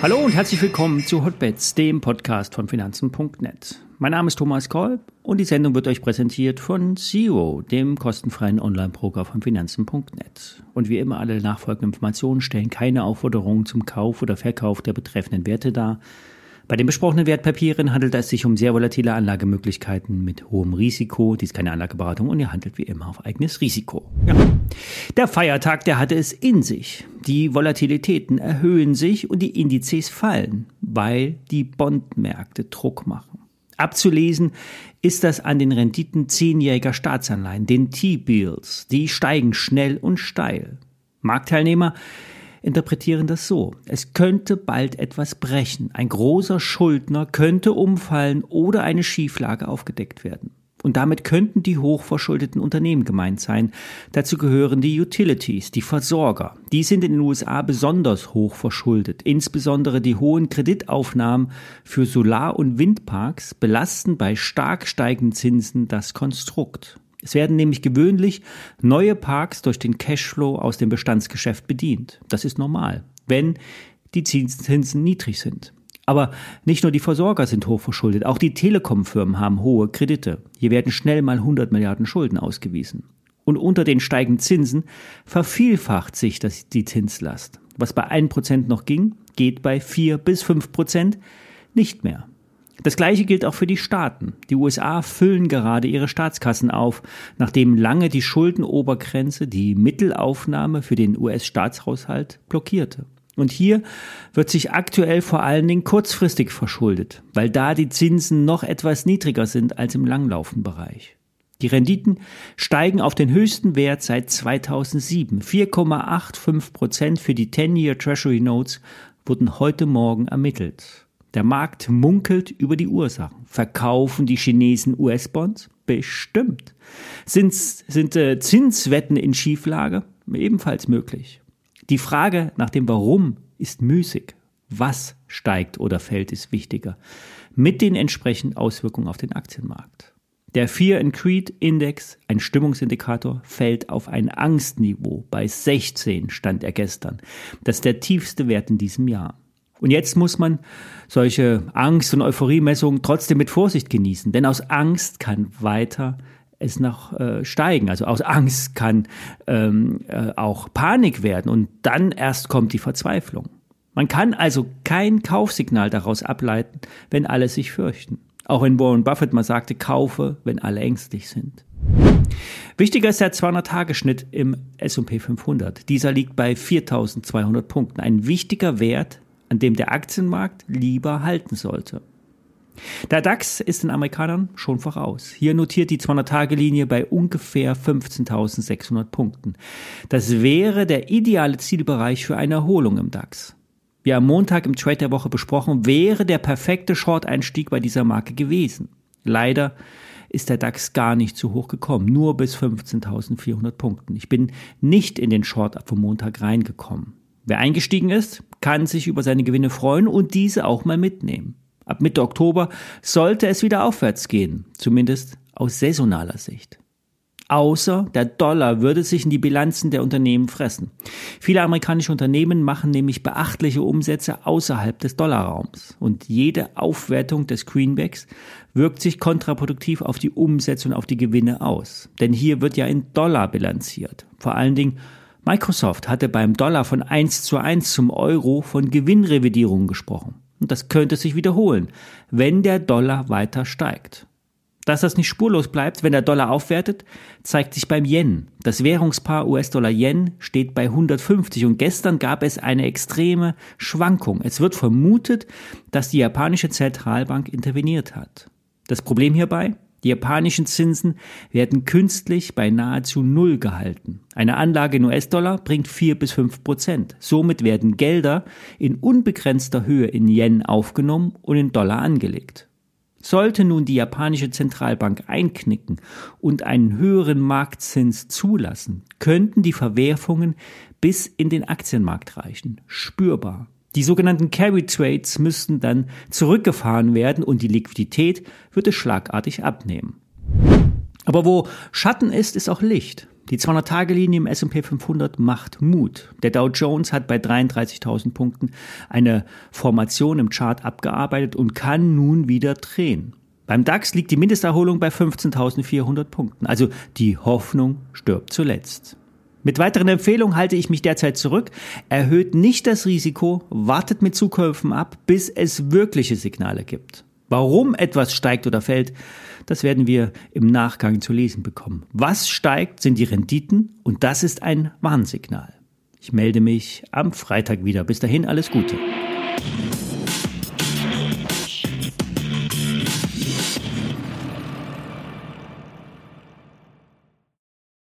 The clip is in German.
Hallo und herzlich willkommen zu Hotbets, dem Podcast von Finanzen.net. Mein Name ist Thomas Kolb und die Sendung wird euch präsentiert von Zero, dem kostenfreien Online-Broker von Finanzen.net. Und wie immer alle nachfolgenden Informationen stellen keine Aufforderungen zum Kauf oder Verkauf der betreffenden Werte dar. Bei den besprochenen Wertpapieren handelt es sich um sehr volatile Anlagemöglichkeiten mit hohem Risiko. Dies ist keine Anlageberatung und ihr handelt wie immer auf eigenes Risiko. Ja. Der Feiertag, der hatte es in sich. Die Volatilitäten erhöhen sich und die Indizes fallen, weil die Bondmärkte Druck machen. Abzulesen ist das an den Renditen zehnjähriger Staatsanleihen, den T-Bills. Die steigen schnell und steil. Marktteilnehmer interpretieren das so. Es könnte bald etwas brechen. Ein großer Schuldner könnte umfallen oder eine Schieflage aufgedeckt werden. Und damit könnten die hochverschuldeten Unternehmen gemeint sein. Dazu gehören die Utilities, die Versorger. Die sind in den USA besonders hoch verschuldet. Insbesondere die hohen Kreditaufnahmen für Solar- und Windparks belasten bei stark steigenden Zinsen das Konstrukt. Es werden nämlich gewöhnlich neue Parks durch den Cashflow aus dem Bestandsgeschäft bedient. Das ist normal, wenn die Zinsen niedrig sind. Aber nicht nur die Versorger sind hochverschuldet, auch die Telekom-Firmen haben hohe Kredite. Hier werden schnell mal 100 Milliarden Schulden ausgewiesen. Und unter den steigenden Zinsen vervielfacht sich das, die Zinslast. Was bei 1% noch ging, geht bei 4 bis 5% nicht mehr. Das gleiche gilt auch für die Staaten. Die USA füllen gerade ihre Staatskassen auf, nachdem lange die Schuldenobergrenze die Mittelaufnahme für den US-Staatshaushalt blockierte. Und hier wird sich aktuell vor allen Dingen kurzfristig verschuldet, weil da die Zinsen noch etwas niedriger sind als im langlaufenden Bereich. Die Renditen steigen auf den höchsten Wert seit 2007. 4,85 Prozent für die 10-Year Treasury Notes wurden heute Morgen ermittelt. Der Markt munkelt über die Ursachen. Verkaufen die Chinesen US-Bonds? Bestimmt. Sind, sind äh, Zinswetten in Schieflage? Ebenfalls möglich. Die Frage nach dem Warum ist müßig. Was steigt oder fällt, ist wichtiger. Mit den entsprechenden Auswirkungen auf den Aktienmarkt. Der Fear and Creed Index, ein Stimmungsindikator, fällt auf ein Angstniveau. Bei 16 stand er gestern. Das ist der tiefste Wert in diesem Jahr. Und jetzt muss man solche Angst- und Euphoriemessungen trotzdem mit Vorsicht genießen, denn aus Angst kann weiter es noch äh, steigen. Also aus Angst kann ähm, äh, auch Panik werden und dann erst kommt die Verzweiflung. Man kann also kein Kaufsignal daraus ableiten, wenn alle sich fürchten. Auch wenn Warren Buffett mal sagte, kaufe, wenn alle ängstlich sind. Wichtiger ist der 200-Tage-Schnitt im S&P 500. Dieser liegt bei 4.200 Punkten. Ein wichtiger Wert, an dem der Aktienmarkt lieber halten sollte. Der DAX ist den Amerikanern schon voraus. Hier notiert die 200-Tage-Linie bei ungefähr 15.600 Punkten. Das wäre der ideale Zielbereich für eine Erholung im DAX. Wie am Montag im Trade der Woche besprochen, wäre der perfekte Short-Einstieg bei dieser Marke gewesen. Leider ist der DAX gar nicht zu hoch gekommen, nur bis 15.400 Punkten. Ich bin nicht in den Short vom Montag reingekommen. Wer eingestiegen ist, kann sich über seine Gewinne freuen und diese auch mal mitnehmen. Ab Mitte Oktober sollte es wieder aufwärts gehen, zumindest aus saisonaler Sicht. Außer der Dollar würde sich in die Bilanzen der Unternehmen fressen. Viele amerikanische Unternehmen machen nämlich beachtliche Umsätze außerhalb des Dollarraums. Und jede Aufwertung des Greenbacks wirkt sich kontraproduktiv auf die Umsätze und auf die Gewinne aus. Denn hier wird ja in Dollar bilanziert. Vor allen Dingen Microsoft hatte beim Dollar von 1 zu 1 zum Euro von Gewinnrevidierungen gesprochen. Und das könnte sich wiederholen, wenn der Dollar weiter steigt. Dass das nicht spurlos bleibt, wenn der Dollar aufwertet, zeigt sich beim Yen. Das Währungspaar US-Dollar-Yen steht bei 150 und gestern gab es eine extreme Schwankung. Es wird vermutet, dass die japanische Zentralbank interveniert hat. Das Problem hierbei? Die japanischen Zinsen werden künstlich bei nahezu Null gehalten. Eine Anlage in US-Dollar bringt 4 bis 5 Prozent. Somit werden Gelder in unbegrenzter Höhe in Yen aufgenommen und in Dollar angelegt. Sollte nun die japanische Zentralbank einknicken und einen höheren Marktzins zulassen, könnten die Verwerfungen bis in den Aktienmarkt reichen. Spürbar. Die sogenannten Carry Trades müssten dann zurückgefahren werden und die Liquidität würde schlagartig abnehmen. Aber wo Schatten ist, ist auch Licht. Die 200-Tage-Linie im S&P 500 macht Mut. Der Dow Jones hat bei 33.000 Punkten eine Formation im Chart abgearbeitet und kann nun wieder drehen. Beim DAX liegt die Mindesterholung bei 15.400 Punkten. Also die Hoffnung stirbt zuletzt. Mit weiteren Empfehlungen halte ich mich derzeit zurück. Erhöht nicht das Risiko, wartet mit Zukäufen ab, bis es wirkliche Signale gibt. Warum etwas steigt oder fällt, das werden wir im Nachgang zu lesen bekommen. Was steigt, sind die Renditen und das ist ein Warnsignal. Ich melde mich am Freitag wieder. Bis dahin alles Gute.